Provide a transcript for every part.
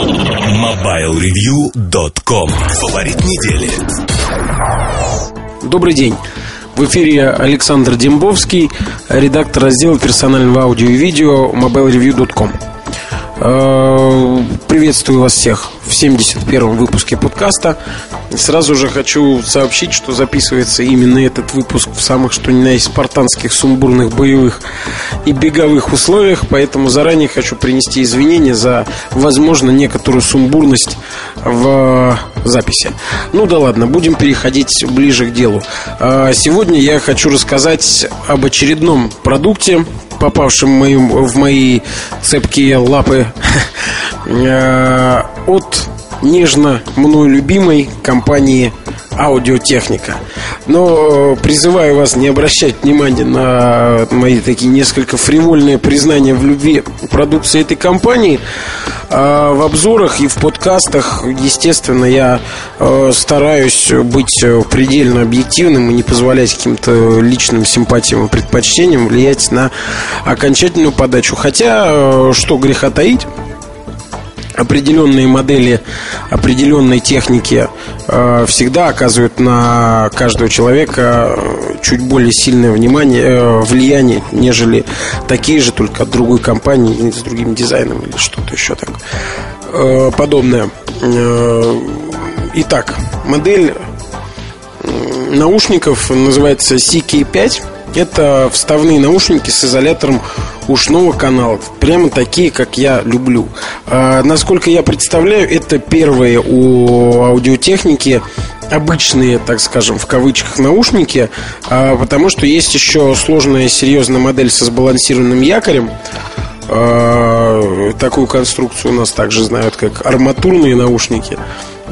MobileReview.com Фаворит недели Добрый день. В эфире Александр Дембовский, редактор раздела персонального аудио и видео mobilereview.com. Э, приветствую вас всех в 71-м выпуске подкаста. Сразу же хочу сообщить, что записывается именно этот выпуск в самых что ни на есть спартанских, сумбурных, боевых и беговых условиях, поэтому заранее хочу принести извинения за, возможно, некоторую сумбурность в записи. Ну да ладно, будем переходить ближе к делу. А, сегодня я хочу рассказать об очередном продукте, попавшим моим, в мои цепкие лапы э, от нежно мной любимой компании аудиотехника. Но призываю вас не обращать внимания на мои такие несколько фривольные признания в любви продукции этой компании. А в обзорах и в подкастах, естественно, я э, стараюсь быть предельно объективным и не позволять каким-то личным симпатиям и предпочтениям влиять на окончательную подачу. Хотя, э, что греха таить, определенные модели определенной техники э, всегда оказывают на каждого человека э, чуть более сильное внимание, э, влияние, нежели такие же, только от другой компании с другим дизайном или что-то еще так подобное. Итак, модель наушников называется CK5. Это вставные наушники с изолятором ушного канала. Прямо такие, как я люблю. А, насколько я представляю, это первые у аудиотехники обычные, так скажем, в кавычках наушники, а, потому что есть еще сложная серьезная модель со сбалансированным якорем. А, такую конструкцию у нас также знают как арматурные наушники.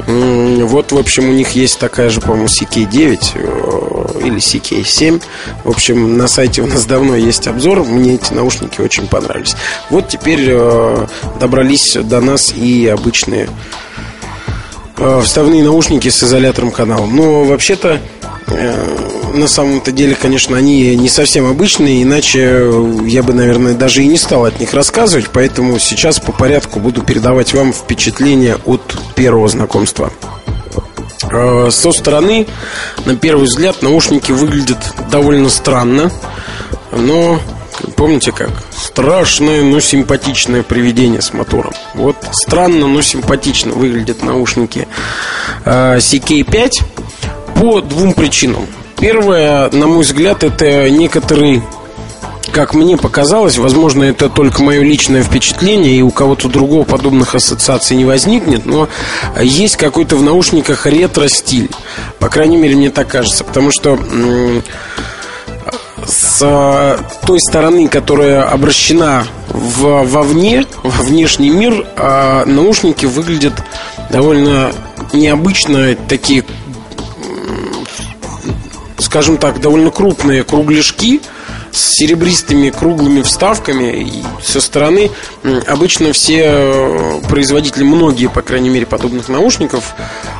Вот, в общем, у них есть такая же, по-моему, CK9 э, или CK7. В общем, на сайте у нас давно есть обзор. Мне эти наушники очень понравились. Вот теперь э, добрались до нас и обычные э, вставные наушники с изолятором канала. Но вообще-то на самом-то деле, конечно, они не совсем обычные, иначе я бы, наверное, даже и не стал от них рассказывать, поэтому сейчас по порядку буду передавать вам впечатления от первого знакомства. Э, со стороны, на первый взгляд, наушники выглядят довольно странно, но помните как? Страшное, но симпатичное привидение с мотором. Вот странно, но симпатично выглядят наушники э, CK5 по двум причинам. Первое, на мой взгляд, это некоторый как мне показалось, возможно, это только мое личное впечатление, и у кого-то другого подобных ассоциаций не возникнет, но есть какой-то в наушниках ретро-стиль. По крайней мере, мне так кажется, потому что с той стороны, которая обращена в, вовне, во внешний мир, а наушники выглядят довольно необычно, такие скажем так, довольно крупные кругляшки с серебристыми круглыми вставками со стороны обычно все э, производители, многие, по крайней мере, подобных наушников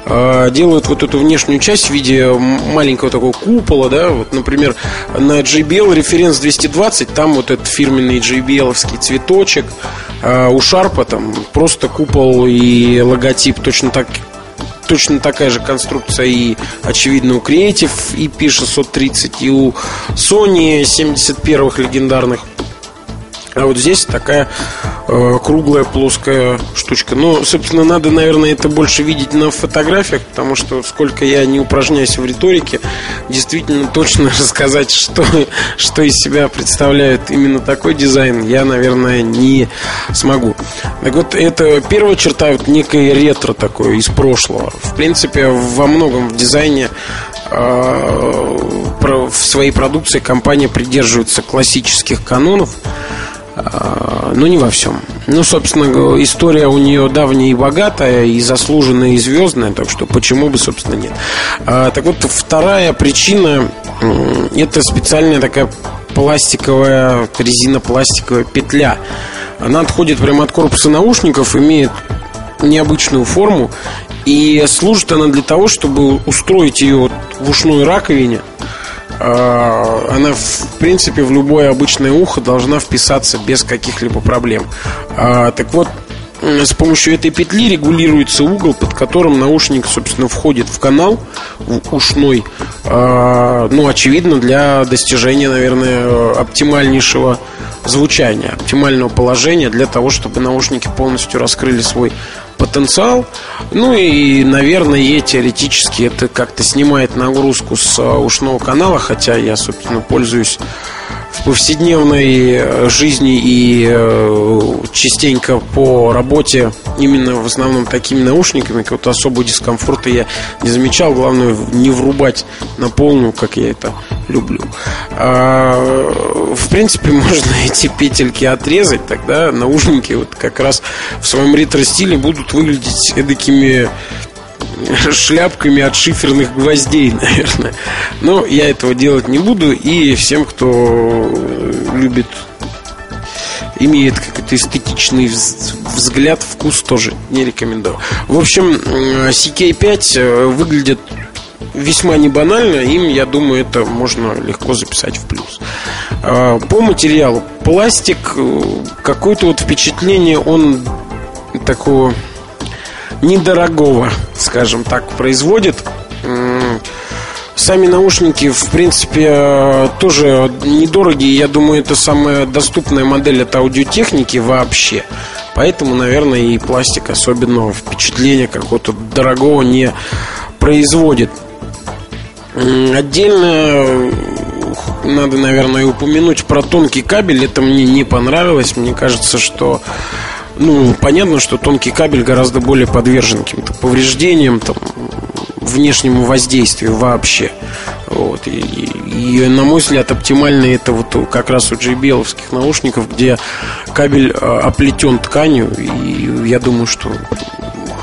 э, делают вот эту внешнюю часть в виде маленького такого купола, да, вот, например, на JBL референс 220, там вот этот фирменный JBL-овский цветочек, э, у Шарпа там просто купол и логотип точно так точно такая же конструкция и, очевидно, у Creative EP630 и у Sony 71-х легендарных. А вот здесь такая э, круглая плоская штучка. Ну, собственно, надо, наверное, это больше видеть на фотографиях, потому что сколько я не упражняюсь в риторике, действительно точно рассказать, что, что из себя представляет именно такой дизайн, я, наверное, не смогу. Так вот, это первая черта, вот некое ретро такое из прошлого. В принципе, во многом в дизайне э, в своей продукции компания придерживается классических канонов. А, но не во всем. Ну, собственно, история у нее давняя и богатая, и заслуженная, и звездная, так что почему бы, собственно, нет. А, так вот, вторая причина – это специальная такая пластиковая, резинопластиковая петля. Она отходит прямо от корпуса наушников, имеет необычную форму, и служит она для того, чтобы устроить ее в ушной раковине – она, в принципе, в любое обычное ухо должна вписаться без каких-либо проблем. А, так вот, с помощью этой петли регулируется угол, под которым наушник, собственно, входит в канал в ушной. А, ну, очевидно, для достижения, наверное, оптимальнейшего звучания, оптимального положения для того, чтобы наушники полностью раскрыли свой потенциал. Ну и, наверное, и теоретически это как-то снимает нагрузку с ушного канала, хотя я, собственно, пользуюсь в повседневной э, жизни и э, частенько по работе именно в основном такими наушниками, какого-то особого дискомфорта я не замечал. Главное не врубать на полную, как я это люблю. В принципе, можно эти петельки отрезать, тогда наушники вот как раз в своем ретро-стиле будут выглядеть эдакими шляпками от шиферных гвоздей, наверное. Но я этого делать не буду. И всем, кто любит имеет какой-то эстетичный взгляд, вкус тоже не рекомендую. В общем, CK5 э, выглядит весьма не банально, им, я думаю, это можно легко записать в плюс. А, по материалу пластик, э, какое-то вот впечатление он такого недорогого, скажем так, производит. Сами наушники, в принципе, тоже недорогие. Я думаю, это самая доступная модель от аудиотехники вообще. Поэтому, наверное, и пластик особенного впечатления какого-то дорогого не производит. Отдельно надо, наверное, упомянуть про тонкий кабель. Это мне не понравилось. Мне кажется, что ну, понятно, что тонкий кабель гораздо более подвержен каким-то повреждениям, там, внешнему воздействию вообще. Вот. И, и, и, на мой взгляд, оптимально это вот как раз у jbl наушников, где кабель а, оплетен тканью. И я думаю, что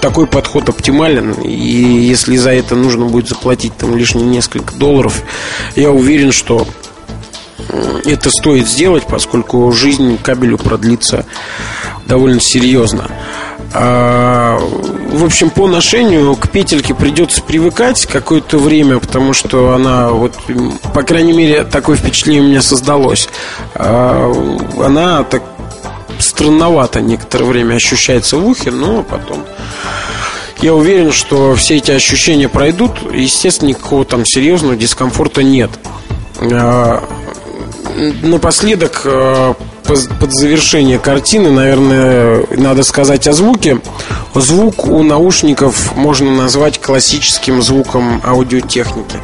такой подход оптимален. И если за это нужно будет заплатить там лишние несколько долларов, я уверен, что это стоит сделать, поскольку жизнь кабелю продлится довольно серьезно. А, в общем, по ношению к петельке придется привыкать какое-то время, потому что она, вот, по крайней мере, такое впечатление у меня создалось. А, она так странновато некоторое время ощущается в ухе, но потом я уверен, что все эти ощущения пройдут. Естественно, никакого там серьезного дискомфорта нет. А, напоследок, э, под завершение картины, наверное, надо сказать о звуке. Звук у наушников можно назвать классическим звуком аудиотехники.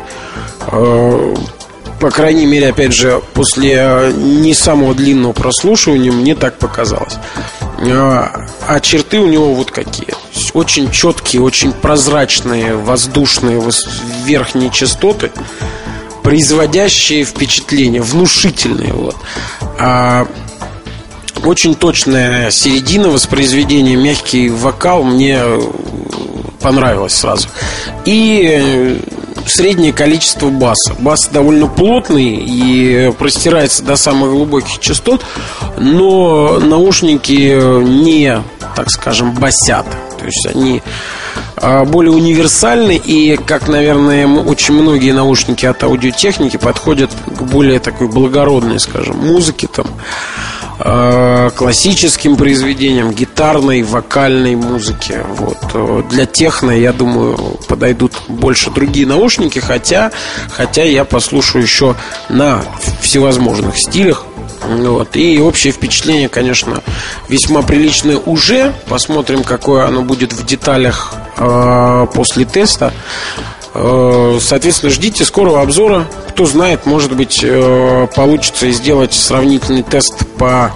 Э, по крайней мере, опять же, после не самого длинного прослушивания мне так показалось. Э, а черты у него вот какие. Очень четкие, очень прозрачные, воздушные верхние частоты – производящие впечатление, внушительные. Вот. А, очень точная середина воспроизведения, мягкий вокал мне понравилось сразу. И э, среднее количество баса. Бас довольно плотный и простирается до самых глубоких частот, но наушники не, так скажем, басят. То есть они а, более универсальны и, как, наверное, очень многие наушники от аудиотехники подходят к более такой благородной, скажем, музыке там классическим произведениям, гитарной, вокальной музыке. Вот. Для техно, я думаю, подойдут больше другие наушники, хотя, хотя я послушаю еще на всевозможных стилях. Вот. И общее впечатление, конечно, весьма приличное уже. Посмотрим, какое оно будет в деталях э, после теста. Э, соответственно, ждите скорого обзора. Кто знает, может быть, э, получится сделать сравнительный тест по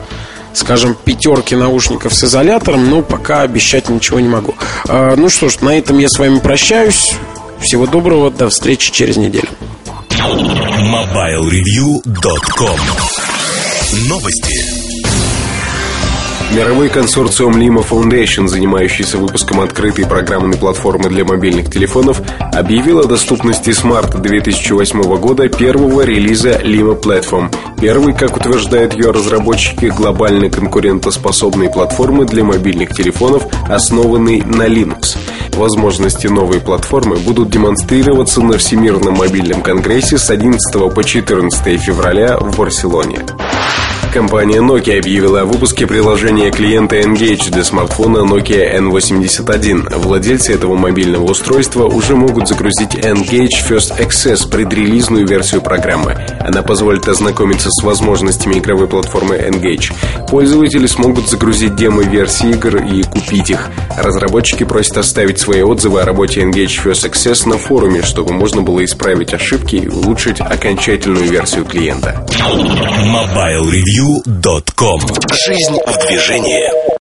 скажем, пятерки наушников с изолятором, но пока обещать ничего не могу. Э, ну что ж, на этом я с вами прощаюсь. Всего доброго, до встречи через неделю. MobileReview.com Новости. Мировой консорциум Lima Foundation, занимающийся выпуском открытой программной платформы для мобильных телефонов, объявил о доступности с марта 2008 года первого релиза Lima Platform. Первый, как утверждают ее разработчики, глобально конкурентоспособной платформы для мобильных телефонов, основанной на Linux. Возможности новой платформы будут демонстрироваться на Всемирном мобильном конгрессе с 11 по 14 февраля в Барселоне. Компания Nokia объявила о выпуске приложения клиента Engage для смартфона Nokia N81. Владельцы этого мобильного устройства уже могут загрузить Engage First Access, предрелизную версию программы. Она позволит ознакомиться с возможностями игровой платформы Engage. Пользователи смогут загрузить демо-версии игр и купить их. Разработчики просят оставить свои отзывы о работе Engage First Access на форуме, чтобы можно было исправить ошибки и улучшить окончательную версию клиента. MobileReview.com Жизнь в движении